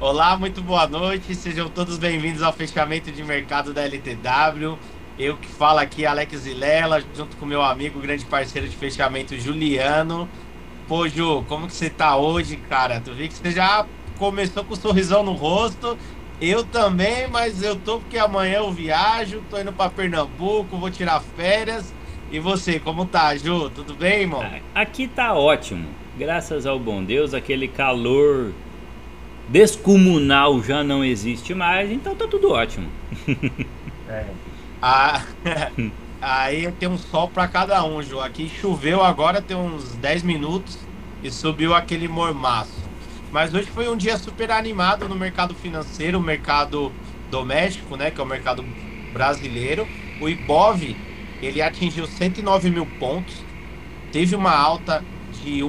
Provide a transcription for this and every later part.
Olá, muito boa noite. Sejam todos bem-vindos ao fechamento de mercado da LTW. Eu que falo aqui, Alex Vilela, junto com meu amigo, grande parceiro de fechamento, Juliano. Pô, Ju, como que você tá hoje, cara? Tu viu que você já começou com um sorrisão no rosto. Eu também, mas eu tô porque amanhã eu viajo, tô indo para Pernambuco, vou tirar férias. E você, como tá, Ju? Tudo bem, irmão? Aqui tá ótimo. Graças ao bom Deus, aquele calor descomunal já não existe mais, então tá tudo ótimo. é. Ah, aí tem um sol para cada um, Ju. Aqui choveu agora, tem uns 10 minutos e subiu aquele mormaço. Mas hoje foi um dia super animado no mercado financeiro, mercado doméstico, né, que é o mercado brasileiro. O Ibov, ele atingiu 109 mil pontos, teve uma alta de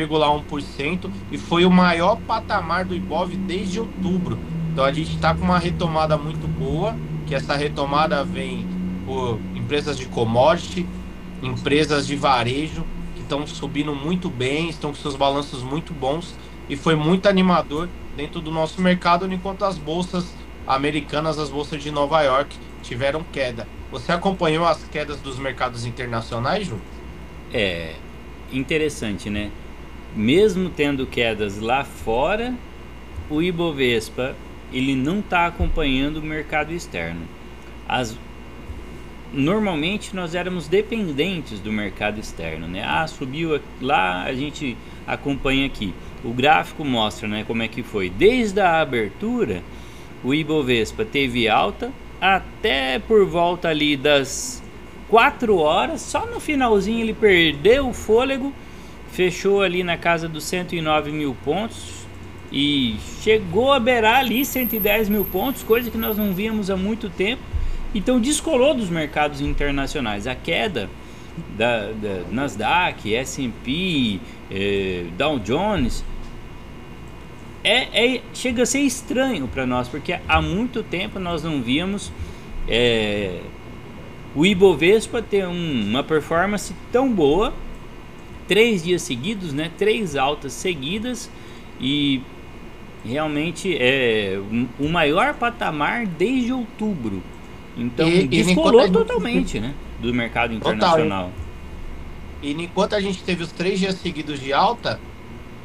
1,1% e foi o maior patamar do Ibov desde outubro. Então a gente está com uma retomada muito boa, que essa retomada vem por empresas de commodity, empresas de varejo, que estão subindo muito bem, estão com seus balanços muito bons e foi muito animador dentro do nosso mercado, enquanto as bolsas americanas, as bolsas de Nova York, tiveram queda. Você acompanhou as quedas dos mercados internacionais, Ju? É interessante, né? Mesmo tendo quedas lá fora, o Ibovespa ele não está acompanhando o mercado externo. As, normalmente nós éramos dependentes do mercado externo, né? Ah, subiu lá, a gente acompanha aqui. O gráfico mostra, né, como é que foi. Desde a abertura, o Ibovespa teve alta até por volta ali das 4 horas, só no finalzinho ele perdeu o fôlego, fechou ali na casa dos 109 mil pontos e chegou a beirar ali 110 mil pontos, coisa que nós não víamos há muito tempo. Então descolou dos mercados internacionais. A queda da, da Nasdaq, S&P, eh, Dow Jones é, é, chega a ser estranho para nós porque há muito tempo nós não víamos é, o Ibovespa ter um, uma performance tão boa três dias seguidos, né? Três altas seguidas e realmente é o maior patamar desde outubro. Então e, descolou e totalmente, né? Do mercado internacional. Total, e enquanto a gente teve os três dias seguidos de alta,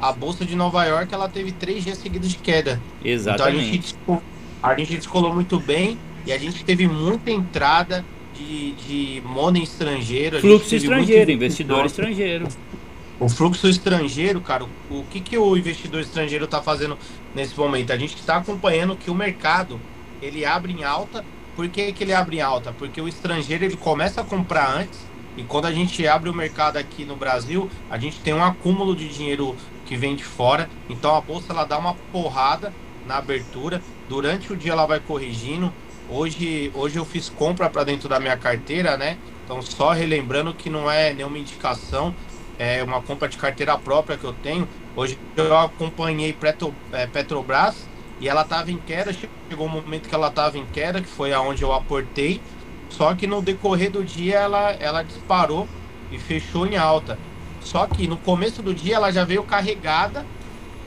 a bolsa de Nova York ela teve três dias seguidos de queda. Exatamente. Então a gente, a gente descolou muito bem e a gente teve muita entrada de, de money estrangeiro. Fluxo estrangeiro, investidor estrangeiro. O fluxo estrangeiro, cara, o, que, que o investidor estrangeiro está fazendo nesse momento? A gente está acompanhando que o mercado ele abre em alta. Por que, que ele abre em alta? Porque o estrangeiro ele começa a comprar antes e quando a gente abre o mercado aqui no Brasil, a gente tem um acúmulo de dinheiro que vem de fora. Então a bolsa ela dá uma porrada na abertura. Durante o dia ela vai corrigindo. Hoje, hoje eu fiz compra para dentro da minha carteira, né? Então só relembrando que não é nenhuma indicação, é uma compra de carteira própria que eu tenho. Hoje eu acompanhei Petro, é, Petrobras e ela estava em queda. Chegou um momento que ela estava em queda, que foi aonde eu aportei. Só que no decorrer do dia ela, ela disparou e fechou em alta. Só que no começo do dia ela já veio carregada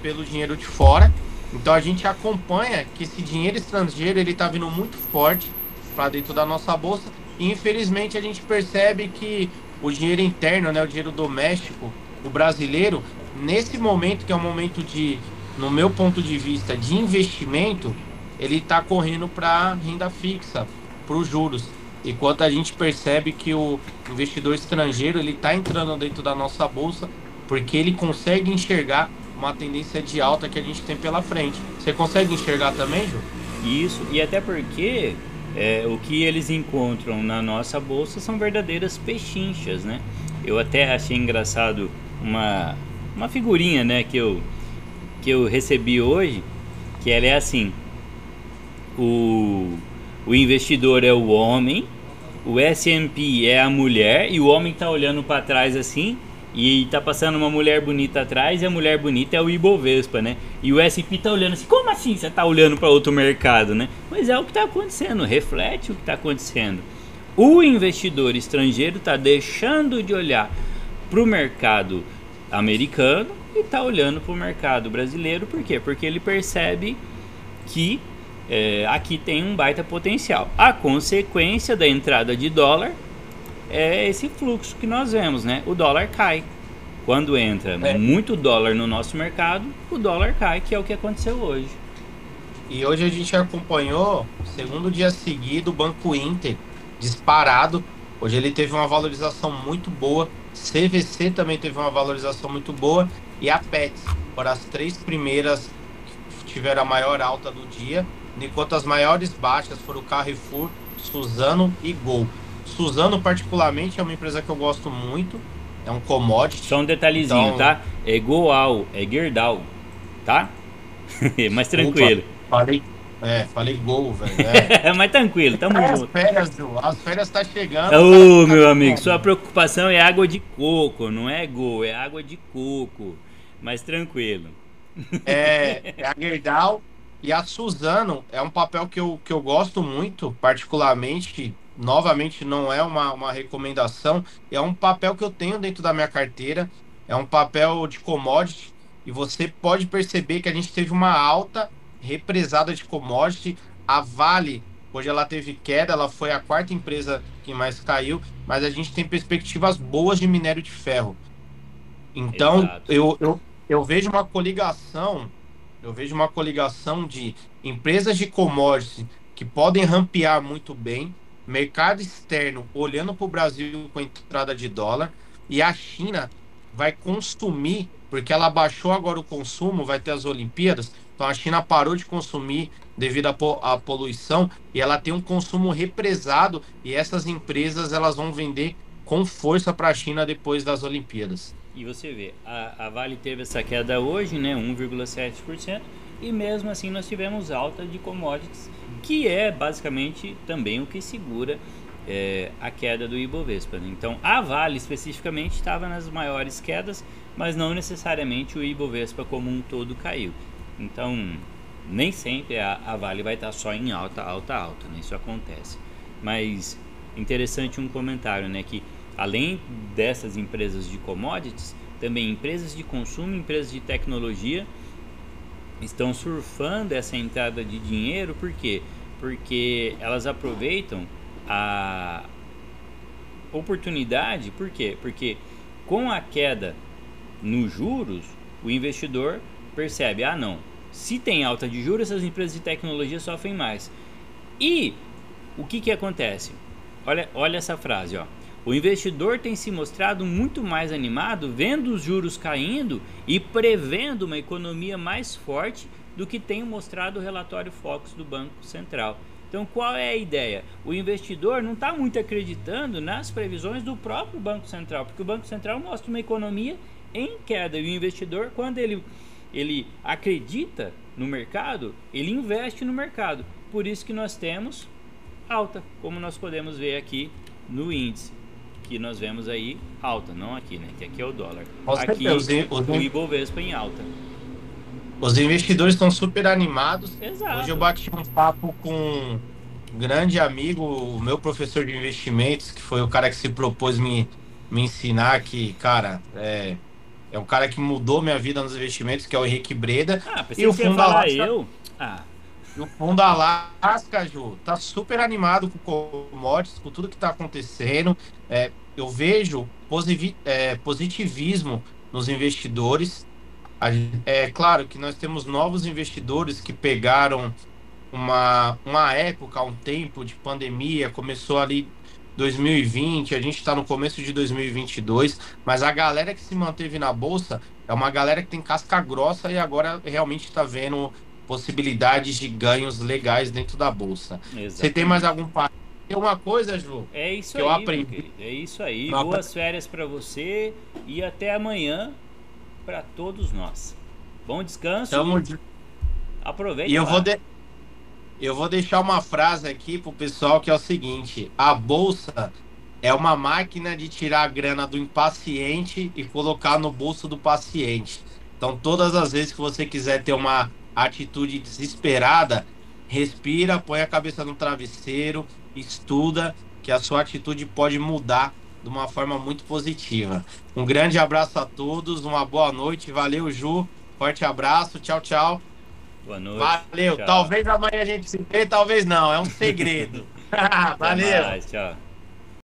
pelo dinheiro de fora. Então a gente acompanha que esse dinheiro estrangeiro ele está vindo muito forte para dentro da nossa bolsa. E infelizmente a gente percebe que o dinheiro interno, né, o dinheiro doméstico, o brasileiro, nesse momento que é um momento de, no meu ponto de vista, de investimento, ele está correndo para renda fixa, para os juros. Enquanto a gente percebe que o investidor estrangeiro ele está entrando dentro da nossa bolsa porque ele consegue enxergar uma tendência de alta que a gente tem pela frente. Você consegue enxergar também, Ju? Isso, e até porque é, o que eles encontram na nossa bolsa são verdadeiras pechinchas, né? Eu até achei engraçado uma, uma figurinha, né, que eu, que eu recebi hoje, que ela é assim, o, o investidor é o homem, o S&P é a mulher e o homem está olhando para trás assim e tá passando uma mulher bonita atrás e a mulher bonita é o Ibovespa, né? E o S&P tá olhando assim, como assim você tá olhando para outro mercado, né? Mas é o que está acontecendo, reflete o que está acontecendo. O investidor estrangeiro está deixando de olhar para o mercado americano e está olhando para o mercado brasileiro, por quê? Porque ele percebe que é, aqui tem um baita potencial. A consequência da entrada de dólar é esse fluxo que nós vemos, né? O dólar cai. Quando entra é. muito dólar no nosso mercado, o dólar cai, que é o que aconteceu hoje. E hoje a gente acompanhou, segundo dia seguido, o Banco Inter disparado. Hoje ele teve uma valorização muito boa. CVC também teve uma valorização muito boa. E a Pets foram as três primeiras que tiveram a maior alta do dia. Enquanto as maiores baixas foram o Carrefour, Suzano e Gol. Suzano, particularmente, é uma empresa que eu gosto muito. É um commodity. Só um detalhezinho, então... tá? É Goal, é Gerdau, tá? Mas tranquilo. falei, é, falei gol, velho. É. Mas tranquilo, tamo as junto. Férias, as férias tá chegando. Ô, tá meu amigo, sua preocupação é água de coco, não é gol, é água de coco. Mas tranquilo. É, é a Gerdau e a Suzano é um papel que eu, que eu gosto muito, particularmente novamente não é uma, uma recomendação, é um papel que eu tenho dentro da minha carteira, é um papel de commodity, e você pode perceber que a gente teve uma alta represada de commodity. A Vale, hoje ela teve queda, ela foi a quarta empresa que mais caiu, mas a gente tem perspectivas boas de minério de ferro. Então, eu, eu, eu vejo uma coligação, eu vejo uma coligação de empresas de commodities que podem rampear muito bem, mercado externo olhando para o Brasil com entrada de dólar e a China vai consumir, porque ela baixou agora o consumo, vai ter as Olimpíadas, então a China parou de consumir devido à poluição e ela tem um consumo represado e essas empresas elas vão vender com força para a China depois das Olimpíadas. E você vê, a, a Vale teve essa queda hoje, né, 1,7%, e mesmo assim nós tivemos alta de commodities que é basicamente também o que segura é, a queda do Ibovespa. Né? Então, a Vale especificamente estava nas maiores quedas, mas não necessariamente o Ibovespa como um todo caiu. Então, nem sempre a, a Vale vai estar só em alta, alta, alta. Né? Isso acontece. Mas interessante um comentário, né, que além dessas empresas de commodities, também empresas de consumo, empresas de tecnologia estão surfando essa entrada de dinheiro, por quê? Porque elas aproveitam a oportunidade, por quê? Porque com a queda nos juros, o investidor percebe, ah não, se tem alta de juros, essas empresas de tecnologia sofrem mais. E o que que acontece? Olha, olha essa frase, ó. O investidor tem se mostrado muito mais animado vendo os juros caindo e prevendo uma economia mais forte do que tem mostrado o relatório Focus do Banco Central. Então, qual é a ideia? O investidor não está muito acreditando nas previsões do próprio Banco Central, porque o Banco Central mostra uma economia em queda e o investidor, quando ele, ele acredita no mercado, ele investe no mercado. Por isso que nós temos alta, como nós podemos ver aqui no índice que nós vemos aí alta, não aqui, né? Que aqui é o dólar. aqui o Ibovespa em alta. Os investidores estão super animados. Exato. Hoje eu bati um papo com um grande amigo, o meu professor de investimentos, que foi o cara que se propôs me, me ensinar que, cara, é, é um cara que mudou minha vida nos investimentos, que é o Henrique Breda. Ah, e o fundo Alasca, eu. Ah. O fundo Alasca, Ju, tá super animado com commodities, com tudo que tá acontecendo. É, eu vejo é, positivismo nos investidores. É claro que nós temos novos investidores que pegaram uma, uma época, um tempo de pandemia, começou ali 2020, a gente está no começo de 2022, mas a galera que se manteve na bolsa é uma galera que tem casca grossa e agora realmente está vendo possibilidades de ganhos legais dentro da bolsa. Exatamente. Você tem mais algum tem uma coisa, Ju. É isso que aí. Eu aprendi. É isso aí. Boas férias para você e até amanhã para todos nós. Bom descanso. Tamo. Aproveite. E eu vou, de... eu vou deixar uma frase aqui pro pessoal que é o seguinte: a bolsa é uma máquina de tirar a grana do impaciente e colocar no bolso do paciente. Então, todas as vezes que você quiser ter uma atitude desesperada, respira, põe a cabeça no travesseiro, estuda, que a sua atitude pode mudar de uma forma muito positiva. Um grande abraço a todos, uma boa noite, valeu Ju, forte abraço, tchau, tchau. Boa noite. Valeu, tchau. talvez amanhã a gente se vê, talvez não, é um segredo. valeu. Mais, tchau.